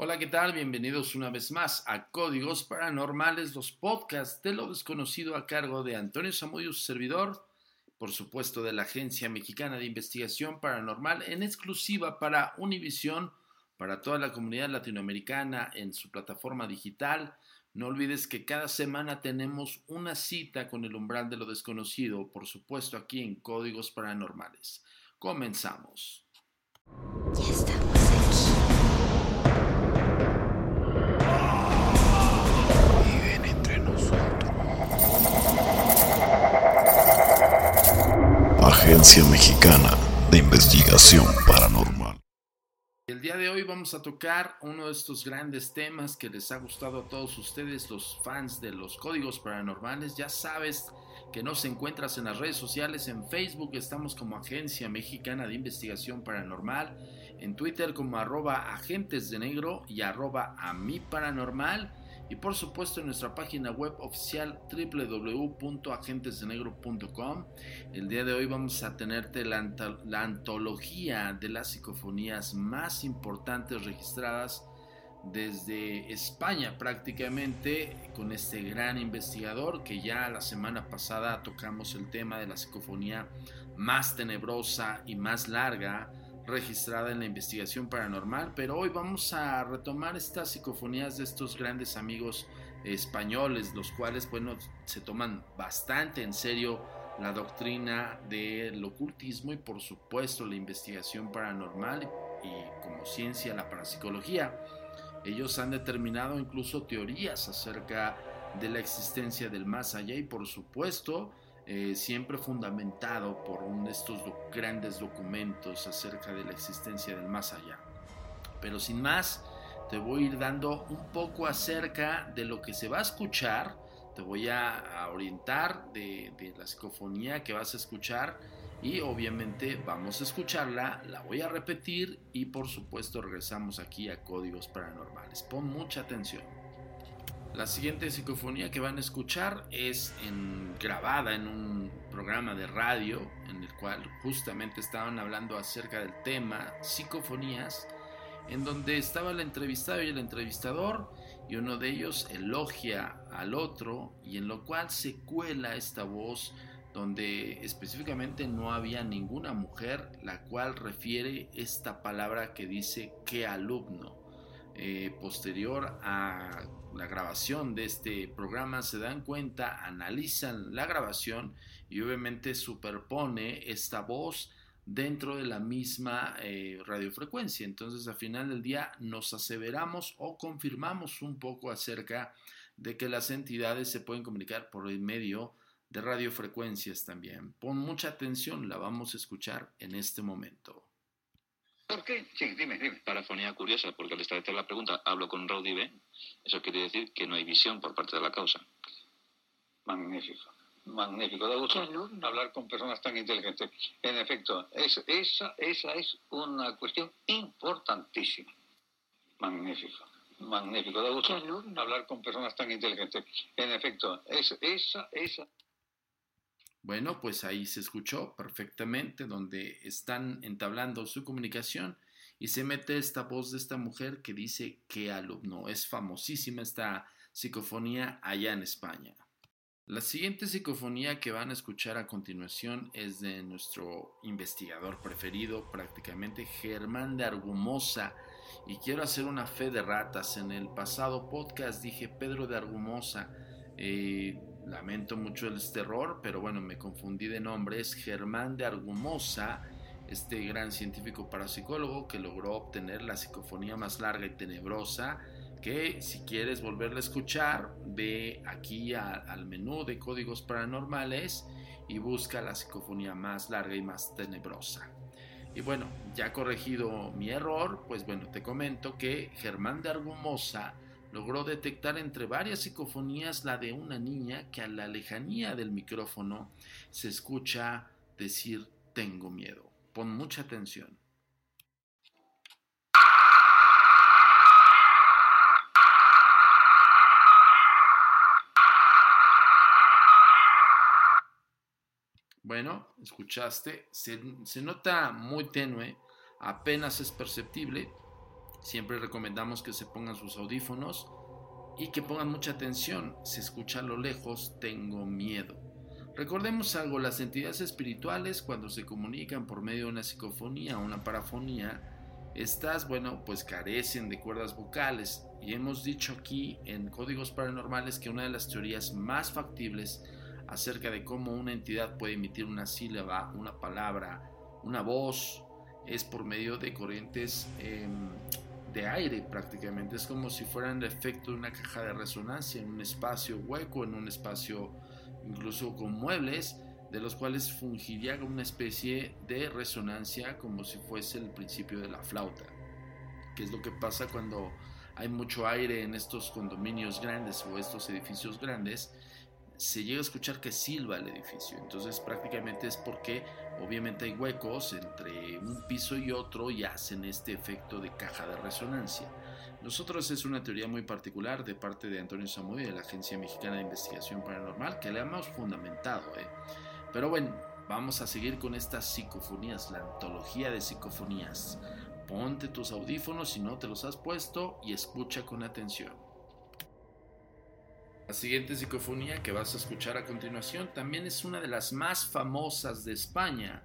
Hola, ¿qué tal? Bienvenidos una vez más a Códigos Paranormales, los podcasts de lo desconocido a cargo de Antonio Samudio, su servidor, por supuesto de la Agencia Mexicana de Investigación Paranormal, en exclusiva para Univisión, para toda la comunidad latinoamericana en su plataforma digital. No olvides que cada semana tenemos una cita con el umbral de lo desconocido, por supuesto aquí en Códigos Paranormales. Comenzamos. Ya estamos Agencia Mexicana de Investigación Paranormal. El día de hoy vamos a tocar uno de estos grandes temas que les ha gustado a todos ustedes, los fans de los códigos paranormales. Ya sabes que nos encuentras en las redes sociales, en Facebook estamos como Agencia Mexicana de Investigación Paranormal, en Twitter como arroba agentes de negro y arroba a mi paranormal. Y por supuesto en nuestra página web oficial www.agentesdenegro.com. El día de hoy vamos a tenerte la, antología de las psicofonías más importantes registradas desde España prácticamente con este gran investigador que ya la semana pasada tocamos el tema de la psicofonía más tenebrosa y más larga registrada en la investigación paranormal, pero hoy vamos a retomar estas psicofonías de estos grandes amigos españoles, los cuales, bueno, se toman bastante en serio la doctrina del ocultismo y por supuesto la investigación paranormal y como ciencia la parapsicología. Ellos han determinado incluso teorías acerca de la existencia del más allá y por supuesto eh, siempre fundamentado por uno de estos grandes documentos acerca de la existencia del más allá. Pero sin más, te voy a ir dando un poco acerca de lo que se va a escuchar, te voy a, a orientar de, de la psicofonía que vas a escuchar y obviamente vamos a escucharla, la voy a repetir y por supuesto regresamos aquí a códigos paranormales. Pon mucha atención. La siguiente psicofonía que van a escuchar es grabada en un programa de radio en el cual justamente estaban hablando acerca del tema psicofonías, en donde estaba el entrevistado y el entrevistador y uno de ellos elogia al otro y en lo cual se cuela esta voz donde específicamente no había ninguna mujer la cual refiere esta palabra que dice que alumno. Eh, posterior a la grabación de este programa se dan cuenta, analizan la grabación y obviamente superpone esta voz dentro de la misma eh, radiofrecuencia. Entonces, al final del día nos aseveramos o confirmamos un poco acerca de que las entidades se pueden comunicar por el medio de radiofrecuencias también. Pon mucha atención, la vamos a escuchar en este momento. ¿Por qué? Sí, dime, dime. Parafonía curiosa, porque al establecer la pregunta hablo con Rodi B. Eso quiere decir que no hay visión por parte de la causa. Magnífico, magnífico. Da gusto hablar con personas tan inteligentes. En efecto, es, esa, esa es una cuestión importantísima. Magnífico, magnífico. Da gusto hablar con personas tan inteligentes. En efecto, es, esa, esa. Bueno, pues ahí se escuchó perfectamente donde están entablando su comunicación y se mete esta voz de esta mujer que dice que alumno. Es famosísima esta psicofonía allá en España. La siguiente psicofonía que van a escuchar a continuación es de nuestro investigador preferido, prácticamente Germán de Argumosa. Y quiero hacer una fe de ratas. En el pasado podcast dije Pedro de Argumosa. Eh, lamento mucho el terror, pero bueno, me confundí de nombre. Es Germán de Argumosa, este gran científico parapsicólogo que logró obtener la psicofonía más larga y tenebrosa que si quieres volverla a escuchar, ve aquí al menú de códigos paranormales y busca la psicofonía más larga y más tenebrosa. Y bueno, ya corregido mi error, pues bueno, te comento que Germán de Argumosa logró detectar entre varias psicofonías la de una niña que a la lejanía del micrófono se escucha decir tengo miedo. Pon mucha atención. Bueno, escuchaste, se, nota muy tenue, apenas es perceptible. Siempre recomendamos que se pongan sus audífonos y que pongan mucha atención. Se escucha a lo lejos, tengo miedo. Recordemos algo, las entidades espirituales cuando se comunican por medio de una psicofonía o una parafonía, estas, bueno, pues carecen de cuerdas vocales. Y hemos dicho aquí en Códigos Paranormales que una de las teorías más factibles acerca de cómo una entidad puede emitir una sílaba, una palabra, una voz, es por medio de corrientes em, de aire prácticamente. Es como si fueran el efecto de una caja de resonancia en un espacio hueco, en un espacio incluso con muebles, de los cuales fungiría como una especie de resonancia como si fuese el principio de la flauta. Que es lo que pasa cuando hay mucho aire en estos condominios grandes o estos edificios grandes se llega a escuchar que silba el edificio. Entonces prácticamente es porque obviamente hay huecos entre un piso y otro y hacen este efecto de caja de resonancia. Nosotros es una teoría muy particular de parte de Antonio Samudio de la Agencia Mexicana de Investigación Paranormal que le hemos fundamentado. ¿eh? Pero bueno, vamos a seguir con estas psicofonías, la antología de psicofonías. Ponte tus audífonos si no te los has puesto y escucha con atención. La siguiente psicofonía que vas a escuchar a continuación también es una de las más famosas de España.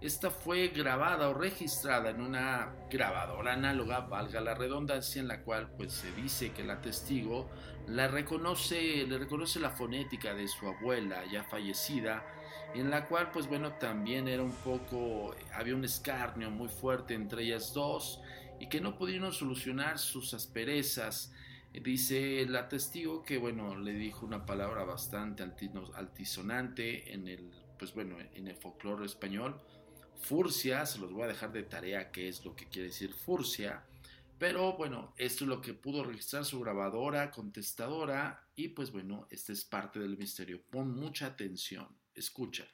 Esta fue grabada o registrada en una grabadora análoga, valga la redundancia, en la cual pues se dice que la testigo la reconoce, le reconoce la fonética de su abuela ya fallecida, en la cual pues bueno también era un poco, había un escarnio muy fuerte entre ellas dos y que no pudieron solucionar sus asperezas Dice la testigo que, bueno, le dijo una palabra bastante altisonante en el, pues bueno, en el folclore español. Furcia, se los voy a dejar de tarea qué es lo que quiere decir furcia. Pero bueno, esto es lo que pudo registrar su grabadora, contestadora. Y pues bueno, este es parte del misterio. Pon mucha atención. Escucha.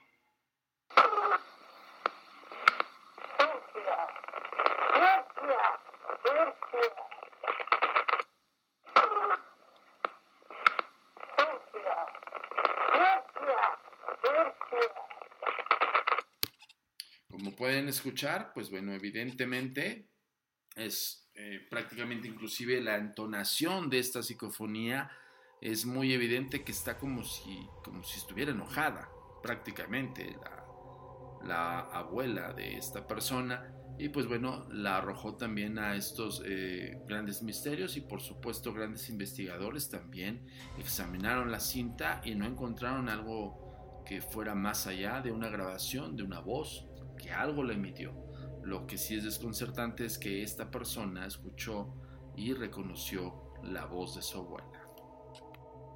Pueden escuchar, pues bueno, evidentemente es eh, prácticamente inclusive la entonación de esta psicofonía es muy evidente que está como si, como si estuviera enojada, prácticamente la, la abuela de esta persona. Y pues bueno, la arrojó también a estos eh, grandes misterios y por supuesto grandes investigadores también examinaron la cinta y no encontraron algo que fuera más allá de una grabación, de una voz, que algo le emitió. Lo que sí es desconcertante es que esta persona escuchó y reconoció la voz de su abuela.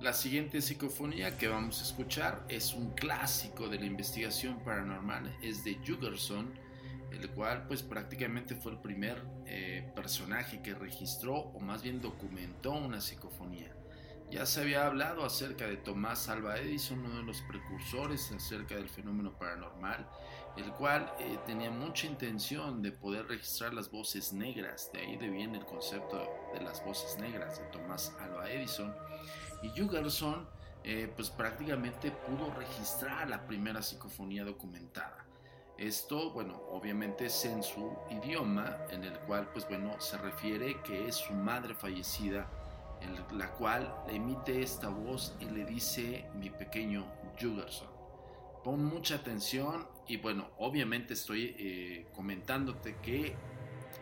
La siguiente psicofonía que vamos a escuchar es un clásico de la investigación paranormal, es de Jugerson, el cual pues prácticamente fue el primer eh, personaje que registró o más bien documentó una psicofonía. Ya se había hablado acerca de Tomás Alva Edison, uno de los precursores acerca del fenómeno paranormal, el cual eh, tenía mucha intención de poder registrar las voces negras, de ahí viene el concepto de las voces negras de Tomás Alva Edison. Y Jugerson eh, pues prácticamente pudo registrar la primera psicofonía documentada. Esto, bueno, obviamente es en su idioma, en el cual, pues bueno, se refiere que es su madre fallecida, en la cual emite esta voz y le dice mi pequeño Jugerson. Pon mucha atención y bueno, obviamente estoy eh, comentándote que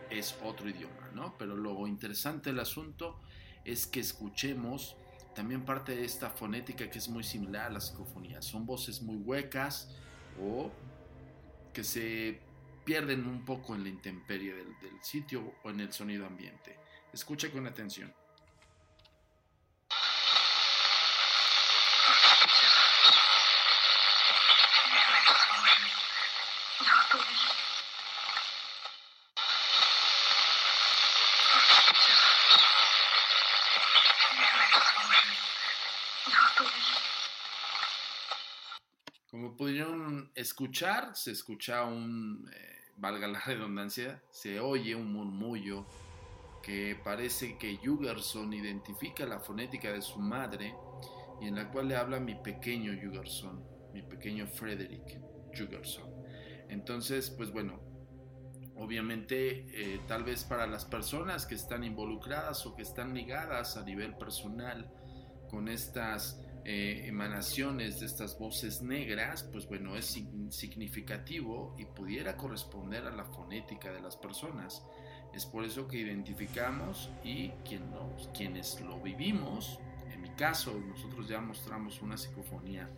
es otro idioma, ¿no? Pero lo interesante del asunto es que escuchemos también parte de esta fonética que es muy similar a la psicofonía. Son voces muy huecas o que se pierden un poco en la intemperie del, del sitio o en el sonido ambiente. Escucha con atención. Como pudieron escuchar, se escucha un, eh, valga la redundancia, se oye un murmullo que parece que Jugerson identifica la fonética de su madre y en la cual le habla mi pequeño Jugerson, mi pequeño Frederick Jugerson. Entonces, pues bueno, obviamente eh, tal vez para las personas que están involucradas o que están ligadas a nivel personal con estas eh, emanaciones de estas voces negras, pues bueno, es significativo y pudiera corresponder a la fonética de las personas. Es por eso que identificamos y quienes lo vivimos, en mi caso, nosotros ya mostramos una psicofonía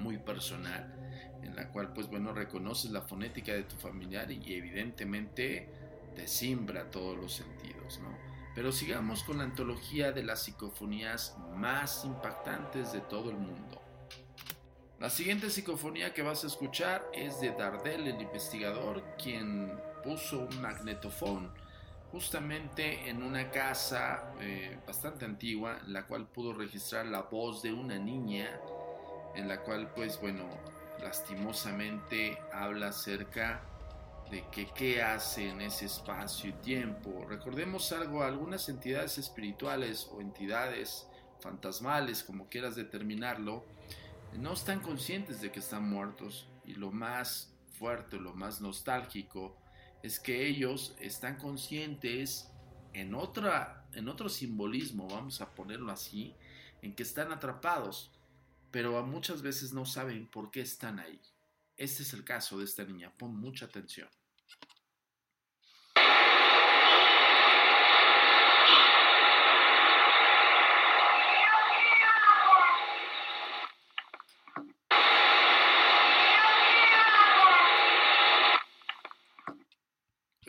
muy personal en la cual pues bueno reconoces la fonética de tu familiar y evidentemente te simbra todos los sentidos, ¿no? Pero sigamos con la antología de las psicofonías más impactantes de todo el mundo. La siguiente psicofonía que vas a escuchar es de Dardel, el investigador, quien puso un magnetofón justamente en una casa eh, bastante antigua, en la cual pudo registrar la voz de una niña, en la cual pues bueno, lastimosamente habla acerca de que qué hace en ese espacio y tiempo. Recordemos algo, algunas entidades espirituales o entidades fantasmales, como quieras determinarlo, no están conscientes de que están muertos y lo más fuerte, lo más nostálgico es que ellos están conscientes en otra en otro simbolismo, vamos a ponerlo así, en que están atrapados, pero muchas veces no saben por qué están ahí. Este es el caso de esta niña, pon mucha atención.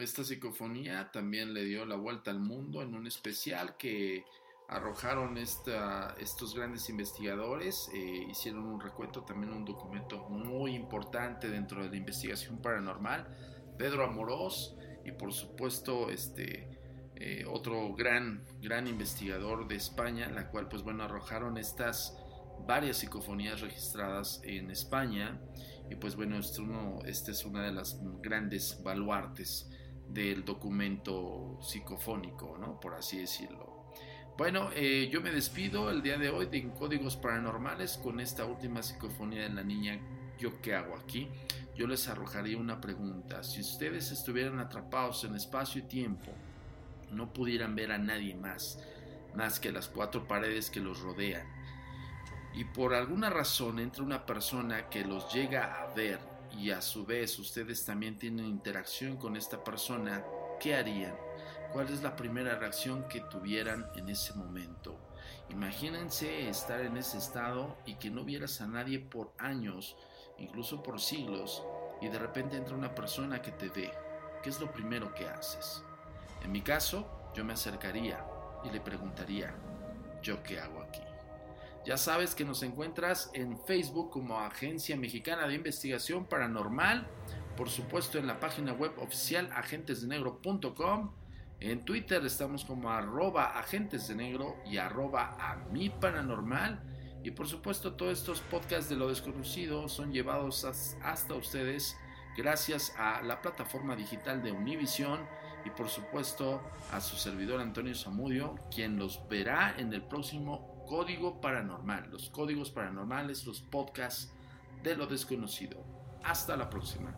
Esta psicofonía también le dio la vuelta al mundo en un especial que arrojaron estos grandes investigadores, eh, hicieron un recuento, también un documento muy importante dentro de la investigación paranormal, Pedro Amorós y por supuesto este eh, otro gran, gran investigador de España, la cual pues bueno arrojaron estas varias psicofonías registradas en España y pues bueno, esta es una de las grandes baluartes del documento psicofónico, ¿no? Por así decirlo. Bueno, eh, yo me despido el día de hoy de Códigos Paranormales con esta última psicofonía de la niña ¿Yo qué hago aquí? Yo les arrojaría una pregunta. Si ustedes estuvieran atrapados en espacio y tiempo, no pudieran ver a nadie más, más que las cuatro paredes que los rodean, y por alguna razón entra una persona que los llega a ver y a su vez ustedes también tienen interacción con esta persona, ¿qué harían? ¿Cuál es la primera reacción que tuvieran en ese momento? Imagínense estar en ese estado y que no vieras a nadie por años, incluso por siglos, y de repente entra una persona que te ve, ¿qué es lo primero que haces? En mi caso, yo me acercaría y le preguntaría, ¿yo qué hago aquí? Ya sabes que nos encuentras en Facebook como Agencia Mexicana de Investigación Paranormal, por supuesto en la página web oficial agentesdenegro.com, en Twitter estamos como arroba agentesdenegro y arroba a mi paranormal, y por supuesto todos estos podcasts de lo desconocido son llevados hasta ustedes gracias a la plataforma digital de Univision y por supuesto a su servidor Antonio Zamudio, quien los verá en el próximo Código Paranormal, los códigos paranormales, los podcasts de lo desconocido. Hasta la próxima.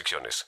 restricciones.